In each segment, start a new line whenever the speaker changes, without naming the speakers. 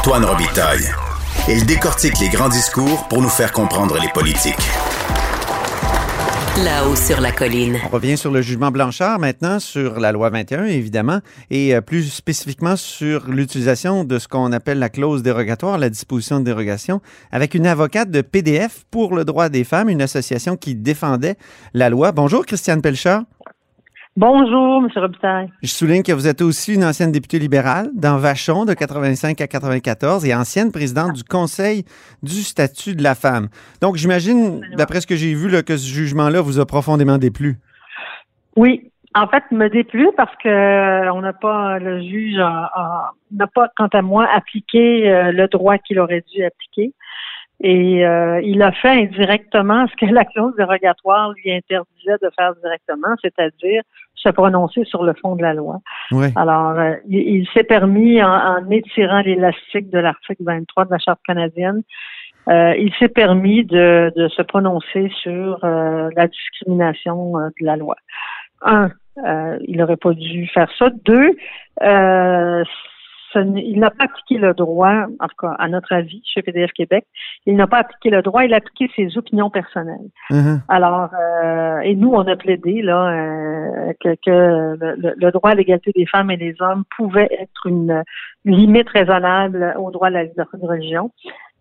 Antoine Robitaille. Il décortique les grands discours pour nous faire comprendre les politiques.
Là-haut sur la colline.
On revient sur le jugement Blanchard maintenant, sur la loi 21 évidemment, et euh, plus spécifiquement sur l'utilisation de ce qu'on appelle la clause dérogatoire, la disposition de dérogation, avec une avocate de PDF pour le droit des femmes, une association qui défendait la loi. Bonjour Christiane Pelchard.
Bonjour, M. Robitaille.
Je souligne que vous êtes aussi une ancienne députée libérale dans Vachon de 85 à 94 et ancienne présidente du Conseil du statut de la femme. Donc, j'imagine, d'après ce que j'ai vu, là, que ce jugement-là vous a profondément déplu.
Oui. En fait, me déplu parce que euh, on n'a pas, le juge n'a pas, quant à moi, appliqué euh, le droit qu'il aurait dû appliquer. Et euh, il a fait indirectement ce que la clause dérogatoire lui interdisait de faire directement, c'est-à-dire se prononcer sur le fond de la loi. Alors, euh, il, s'est permis, en, étirant l'élastique de l'article 23 de la Charte canadienne, euh, il s'est permis de, de, se prononcer sur la discrimination de la loi. Un, il n'aurait pas dû faire ça. Deux, il n'a pas appliqué le droit, en tout cas, à notre avis, chez PDF Québec, il n'a pas appliqué le droit, il a appliqué ses opinions personnelles. Mm-hmm. Alors, euh, et nous, on a plaidé là euh, que, le, droit à l'égalité des femmes et des hommes pouvait être une, limite raisonnable au droit à la liberté de religion.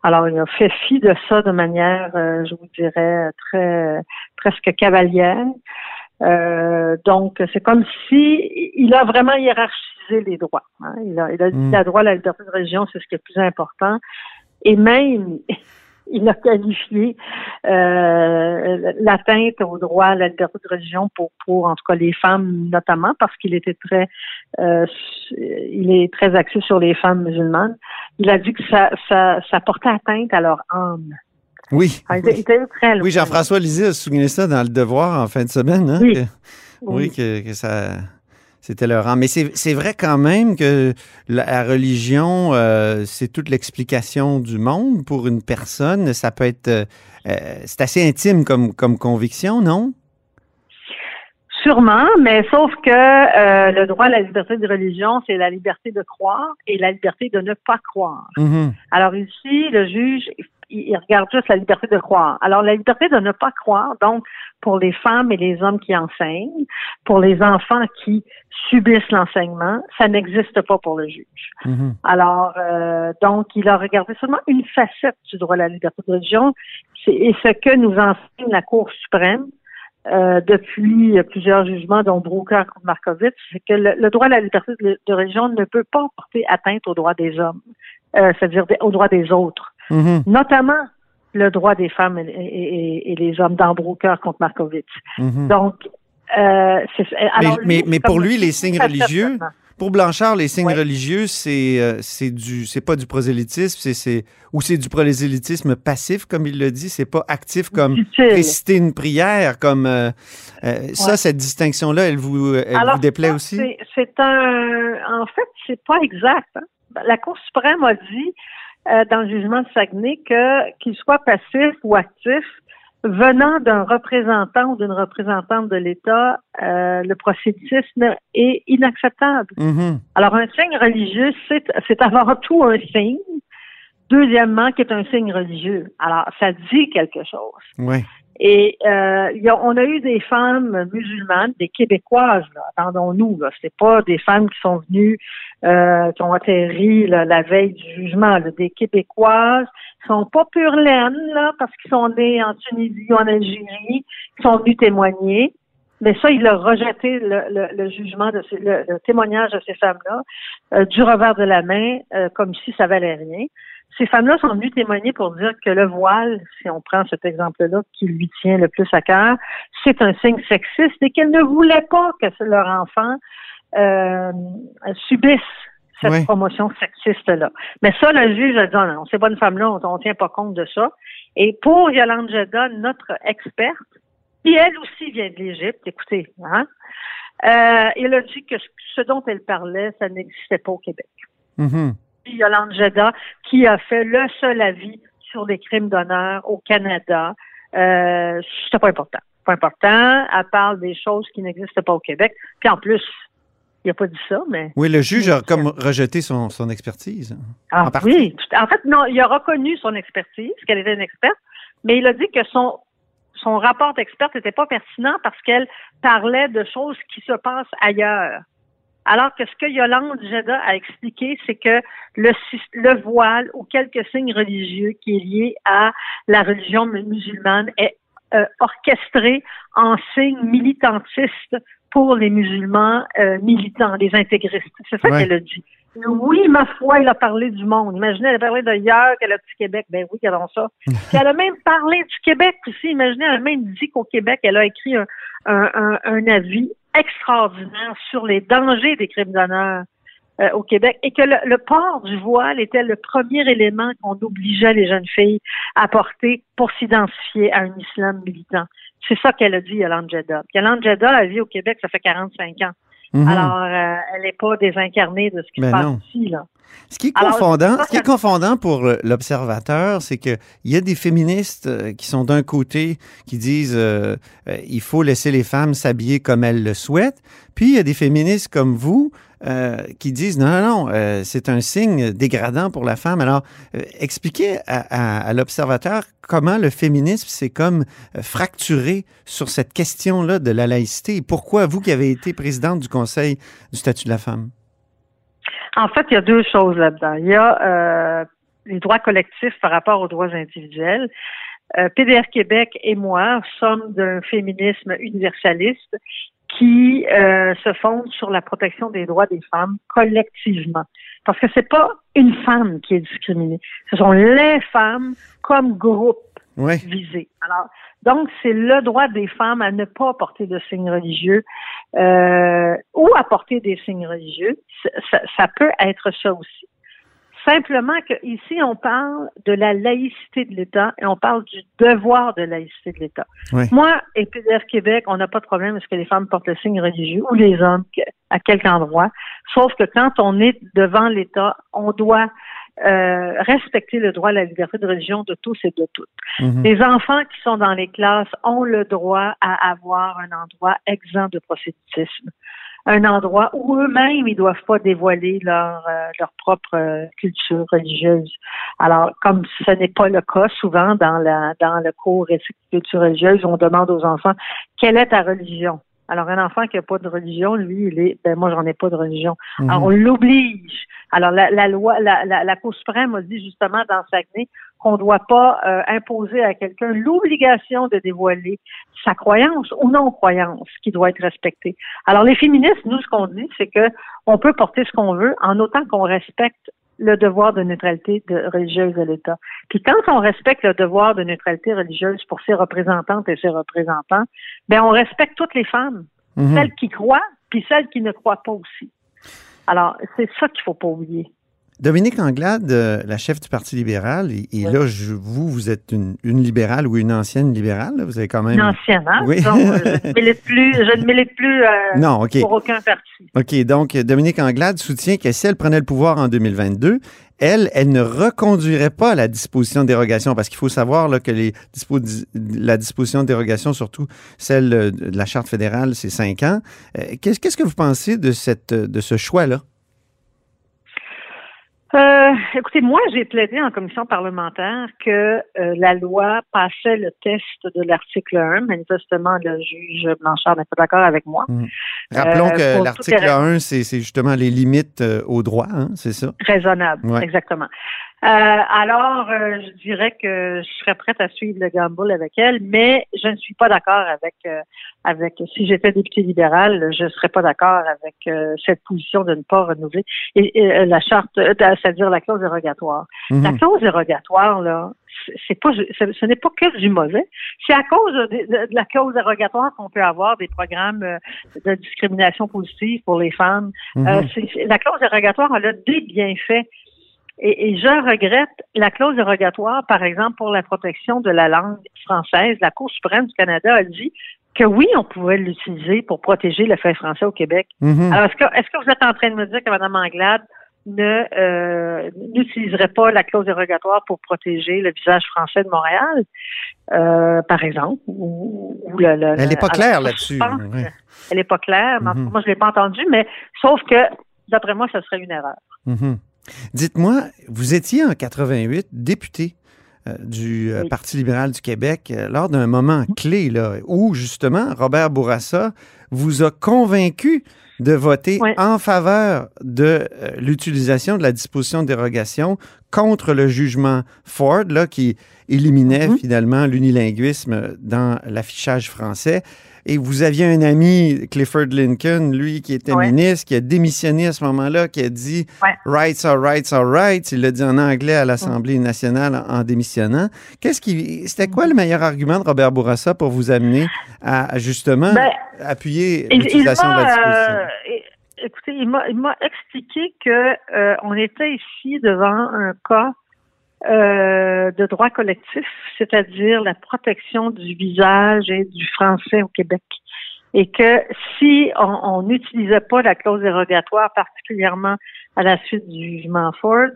Alors, il a fait fi de ça de manière, euh, je vous dirais, très presque cavalière. Donc, c'est comme si il a vraiment hiérarchisé les droits. Hein. Il a, il a dit mm. la droit à la liberté de religion, c'est ce qui est le plus important. Et même, il a qualifié euh, l'atteinte au droit à la liberté de religion pour, pour en tout cas les femmes notamment parce qu'il était très euh, il est très axé sur les femmes musulmanes. Il a dit que ça, ça, ça portait atteinte à leur âme.
Oui. Ah, oui, Jean-François Lisée a souligné ça dans le Devoir en fin de semaine. Hein, oui. oui, que, que ça c'était leur rang. Mais c'est vrai quand même que la, religion, euh, c'est toute l'explication du monde pour une personne. Ça peut être. Euh, euh, c'est assez intime comme, comme conviction, non?
Sûrement, mais sauf que le droit à la liberté de religion, c'est la liberté de croire et la liberté de ne pas croire. Mm-hmm. Alors ici, le juge, il regarde juste la liberté de croire. Alors, la liberté de ne pas croire, donc, pour les femmes et les hommes qui enseignent, pour les enfants qui subissent l'enseignement, ça n'existe pas pour le juge. Mhm. Alors, euh, donc, il a regardé seulement une facette du droit à la liberté de religion, et ce que nous enseigne la Cour suprême, euh, depuis plusieurs jugements, dont Brooker contre Markovitch, c'est que le, droit à la liberté de, religion ne peut pas porter atteinte aux droits des hommes, euh, c'est-à-dire aux droits des autres. Mhm. notamment le droit des femmes et, les hommes dans contre Markovitch. Mhm. Donc, euh,
alors, mais, mais, pour lui, les signes religieux, pour Blanchard, les signes religieux, c'est euh, c'est du c'est pas du prosélytisme, c'est ou c'est du prosélytisme passif comme il le dit, c'est pas actif comme réciter une prière comme euh, ça cette distinction là, elle vous elle vous déplaît aussi?
C'est un en fait, c'est pas exact. Hein. La Cour suprême a dit euh, dans le jugement de Saguenay que qu'il soit passif ou actif venant d'un représentant ou d'une représentante de l'État, euh, le prosélytisme est inacceptable. Mm-hmm. Alors, un signe religieux, c'est avant tout un signe. Deuxièmement, qui est un signe religieux. Alors, ça dit quelque chose.
Oui.
Et euh, on a eu des femmes musulmanes, des Québécoises, là, attendons-nous, là, c'est pas des femmes qui sont venues, euh, qui ont atterri la veille du jugement, des Québécoises, qui sont pas pure laine, là, parce qu'ils sont nés en Tunisie ou en Algérie, qui sont venus témoigner. Mais ça, il a rejeté le, le, jugement de le, témoignage de ces femmes-là euh, du revers de la main, euh, comme si ça valait rien. Ces femmes-là sont venues témoigner pour dire que le voile, si on prend cet exemple-là qui lui tient le plus à cœur, c'est un signe sexiste et qu'elles ne voulaient pas que leur enfant euh, subisse cette promotion sexiste-là. Mais ça, le juge a dit non, non, ces bonnes femmes-là, on ne tient pas compte de ça. Et pour Yolande Jeda, notre experte, qui elle aussi vient de l'Égypte, écoutez, hein, euh, elle a dit que ce dont elle parlait, ça n'existait pas au Québec. Mm-hmm. Yolande Jeda, qui a fait le seul avis sur les crimes d'honneur au Canada. Euh, c'est pas important. Pas important. Elle parle des choses qui n'existent pas au Québec. Puis en plus, Il n'a pas dit ça, mais.
Oui, le juge a comme rejeté son, son expertise.
Ah, en oui. En fait, non, il a reconnu son expertise, qu'elle était une experte, mais il a dit que son, son rapport d'experte n'était pas pertinent parce qu'elle parlait de choses qui se passent ailleurs. Alors que ce que Yolande Jeda a expliqué, c'est que le, le voile ou quelques signes religieux qui est lié à la religion musulmane est euh, orchestré en signe militantiste pour les musulmans euh, militants, les intégristes. C'est ça qu'elle a dit. Oui, ma foi, elle a parlé du monde. Imaginez, elle a parlé d'ailleurs, qu'elle a du Québec. Ben oui, qu'elle a ça. Puis elle a même parlé du Québec aussi. Imaginez, elle a même dit qu'au Québec, elle a écrit un, un, un, avis extraordinaire sur les dangers des crimes d'honneur euh, au Québec et que le, port du voile était le premier élément qu'on obligeait les jeunes filles à porter pour s'identifier à un islam militant. C'est ça qu'elle a dit, Yolande Jeddah. Yolande Jeddah, elle vit au Québec, ça fait 45 ans. Mhm. Alors, euh, elle n'est pas désincarnée de ce qui se ben passe ici, là.
Ce qui est confondant, ce qui est confondant pour l'observateur, c'est qu'il y a des féministes euh, qui sont d'un côté qui disent euh, euh, il faut laisser les femmes s'habiller comme elles le souhaitent, puis il y a des féministes comme vous qui disent non, non, non c'est un signe dégradant pour la femme. Alors, expliquez à, l'observateur comment le féminisme s'est comme fracturé sur cette question-là de la laïcité pourquoi vous qui avez été présidente du Conseil du statut de la femme?
En fait, il y a deux choses là-dedans. Il y a euh, les droits collectifs par rapport aux droits individuels. Euh, PDR Québec et moi sommes d'un féminisme universaliste qui euh, se fonde sur la protection des droits des femmes collectivement. Parce que c'est pas une femme qui est discriminée, ce sont les femmes comme groupe visé. Alors, donc, c'est le droit des femmes à ne pas porter de signes religieux euh, ou à porter des signes religieux. Ça, ça, peut être ça aussi. Simplement qu'ici, on parle de la laïcité de l'État et on parle du devoir de laïcité de l'État. Moi et Québec, on n'a pas de problème à ce que les femmes portent le signe religieux ou les hommes à quelque endroit. Sauf que quand on est devant l'État, on doit euh, respecter le droit à la liberté de religion de tous et de toutes. Mhm. Les enfants qui sont dans les classes ont le droit à avoir un endroit exempt de prosélytisme, un endroit où eux-mêmes ils doivent pas dévoiler leur euh, leur propre euh, culture religieuse. Alors, comme ce n'est pas le cas souvent dans la dans le cours culture religieuse, on demande aux enfants quelle est ta religion? Alors, un enfant qui n'a pas de religion, lui, il est, ben moi, j'en ai pas de religion. Mhm. Alors, on l'oblige. Alors, la, la loi, la, la, la, Cour suprême a dit justement dans Saguenay qu'on ne doit pas euh, imposer à quelqu'un l'obligation de dévoiler sa croyance ou non-croyance qui doit être respectée. Alors, les féministes, nous, ce qu'on dit, c'est que on peut porter ce qu'on veut en autant qu'on respecte le devoir de neutralité de religieuse de l'État. Puis quand on respecte le devoir de neutralité religieuse pour ses représentantes et ses représentants, ben on respecte toutes les femmes, mhm. celles qui croient puis celles qui ne croient pas aussi. Alors c'est ça qu'il faut pas oublier.
Dominique Anglade, euh, la chef du Parti libéral, et, là, je, vous, vous êtes une, libérale ou une ancienne libérale. Vous avez quand même.
Une ancienne, hein? Oui. Donc, euh, je ne milite plus, je ne milite plus euh, non, pour aucun parti.
OK. Donc, Dominique Anglade soutient que si elle prenait le pouvoir en 2022, elle, elle ne reconduirait pas la disposition de dérogation parce qu'il faut savoir là, que les la disposition de dérogation, surtout celle de la Charte fédérale, c'est cinq ans. Qu'est-ce que vous pensez de, cette, de ce choix-là?
Euh, écoutez, moi, j'ai plaidé en commission parlementaire que euh, la loi passait le test de l'article 1. Manifestement, le juge Blanchard n'est pas d'accord avec moi.
Mmh. Rappelons euh, que l'article 1, c'est justement les limites au droit, hein, c'est ça?
Raisonnable, exactement. Euh, alors, euh, je dirais que je serais prête à suivre le gamble avec elle, mais je ne suis pas d'accord avec euh, avec si j'étais député libéral, je ne serais pas d'accord avec cette position de ne pas renouveler et, la charte, c'est-à-dire la clause dérogatoire. Mhm. La clause dérogatoire là, c'est pas ce n'est pas que du mauvais. C'est à cause de, la clause dérogatoire qu'on peut avoir des programmes de discrimination positive pour les femmes. Mhm. la clause dérogatoire elle a des bienfaits et, je regrette la clause dérogatoire, par exemple, pour la protection de la langue française. La Cour suprême du Canada a dit que oui, on pouvait l'utiliser pour protéger le fait français au Québec. Mm-hmm. Alors, est-ce que, est-ce que vous êtes en train de me dire que Mme Anglade ne euh, n'utiliserait pas la clause dérogatoire pour protéger le visage français de Montréal, euh, par exemple. Ou,
elle n'est pas claire là-dessus.
Elle n'est pas claire. Moi, je ne l'ai pas entendu, mais sauf que, d'après moi, ce serait une erreur.
Mhm. Dites-moi, vous étiez en 88 député euh, du euh, Parti libéral du Québec euh, lors d'un moment clé là, où justement Robert Bourassa vous a convaincu de voter en faveur de l'utilisation de la disposition de dérogation contre le jugement Ford, là, qui éliminait mm-hmm. finalement l'unilinguisme dans l'affichage français. Et vous aviez un ami, Clifford Lincoln, lui, qui était ministre, qui a démissionné à ce moment-là, qui a dit Rights are rights are rights. Il l'a dit en anglais à l'Assemblée nationale en, démissionnant. Qu'est-ce qui, c'était quoi le meilleur argument de Robert Bourassa pour vous amener à, justement ben, appuyer l'utilisation de la disposition?
Euh, écoutez, il m'a expliqué que euh, on était ici devant un cas euh, de droit collectif, c'est-à-dire la protection du visage et du français au Québec. Et que si on n'utilisait pas la clause dérogatoire, particulièrement à la suite du jugement Ford,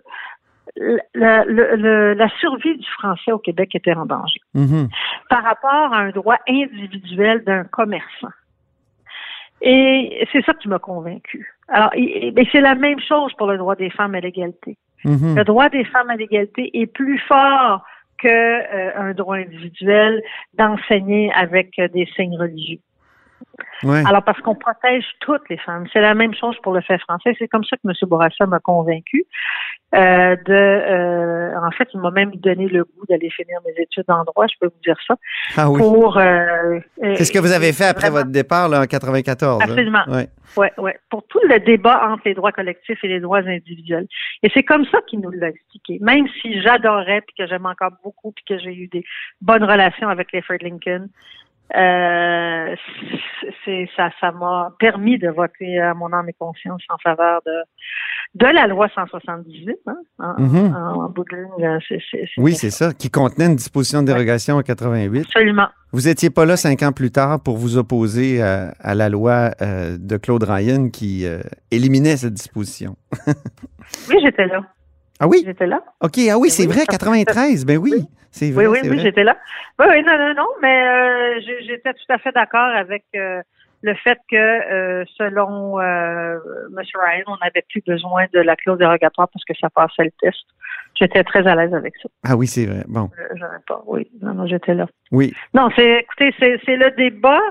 la, la, survie du français au Québec était en danger mm-hmm. par rapport à un droit individuel d'un commerçant. Et c'est ça qui m'a convaincu. Alors, c'est la même chose pour le droit des femmes à l'égalité. Mm-hmm. Le droit des femmes à l'égalité est plus fort qu'un euh, droit individuel d'enseigner avec euh, des signes religieux. Alors, parce qu'on protège toutes les femmes. C'est la même chose pour le fait français. C'est comme ça que M. Bourassa m'a convaincu. Euh, de, euh, en fait, il m'a même donné le goût d'aller finir mes études en droit, je peux vous dire ça.
Ah oui. Pour, euh, C'est ce que vous avez fait après votre départ là, en 94.
Hein? Absolument. Oui, ouais, ouais. Pour tout le débat entre les droits collectifs et les droits individuels. Et c'est comme ça qu'il nous l'a expliqué. Même si j'adorais, puis que j'aime encore beaucoup, puis que j'ai eu des bonnes relations avec les Fred Lincoln, euh, c'est ça, ça m'a permis de voter à mon âme et conscience en faveur de de la loi 178, hein, en, en, bout de ligne.
oui, c'est ça, qui contenait une disposition de dérogation en 88.
Absolument.
Vous étiez pas là cinq ans plus tard pour vous opposer à, à la loi euh, de Claude Ryan qui euh, éliminait cette disposition.
oui, j'étais là.
Ah oui?
J'étais là.
OK, ah oui, c'est vrai, 93, ben oui. C'est vrai,
oui, oui, oui, j'étais là. Oui, oui, non, non, non, mais euh, j'étais tout à fait d'accord avec euh, le fait que, euh, selon M. Ryan, on n'avait plus besoin de la clause dérogatoire parce que ça passait le test. J'étais très à l'aise avec ça.
Ah oui, c'est vrai. Bon.
pas, oui, non, non, j'étais là.
Oui.
Non, c'est, écoutez, c'est le débat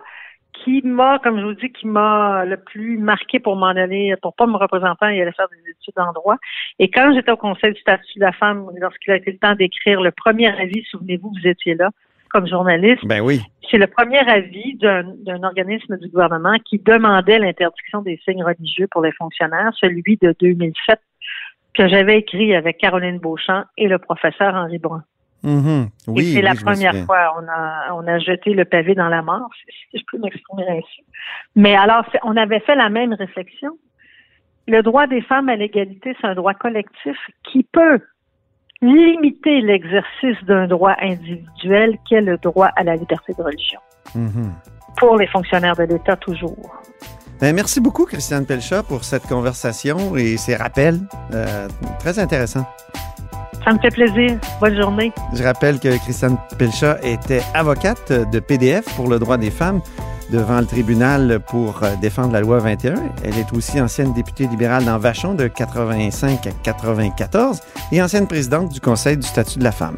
qui m'a, comme je vous dis, qui m'a le plus marqué pour m'en aller, pour pas me représenter et aller faire des études en droit. Et quand j'étais au Conseil du statut de la femme, lorsqu'il a été le temps d'écrire le premier avis, souvenez-vous, vous étiez là comme journaliste.
Ben oui.
C'est le premier avis d'un organisme du gouvernement qui demandait l'interdiction des signes religieux pour les fonctionnaires, celui de 2007 que j'avais écrit avec Caroline Beauchamp et le professeur Henri Brun.
Mm-hmm. Oui,
c'est la première fois on a on a jeté le pavé dans la mort, si je peux m'exprimer ainsi. Mais alors, on avait fait la même réflexion. Le droit des femmes à l'égalité, c'est un droit collectif qui peut limiter l'exercice d'un droit individuel qui est le droit à la liberté de religion. Mm-hmm. Pour les fonctionnaires de l'État, toujours.
Ben, merci beaucoup, Christiane Pelchat, pour cette conversation et ces rappels. Euh, très intéressant.
Ça me fait plaisir. Bonne journée.
Je rappelle que Christiane Pelchat était avocate de PDF pour le droit des femmes devant le tribunal pour euh, défendre la loi 21. Elle est aussi ancienne députée libérale dans Vachon de 85 à 94 et ancienne présidente du Conseil du statut de la femme.